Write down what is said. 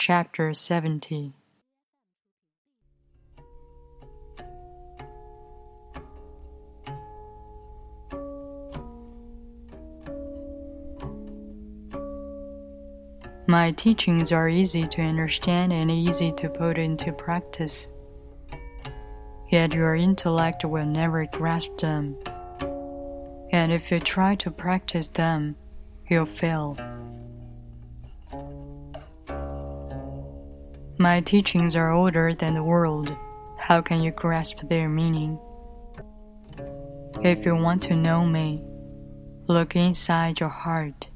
Chapter 70 My teachings are easy to understand and easy to put into practice. Yet your intellect will never grasp them. And if you try to practice them, you'll fail. My teachings are older than the world. How can you grasp their meaning? If you want to know me, look inside your heart.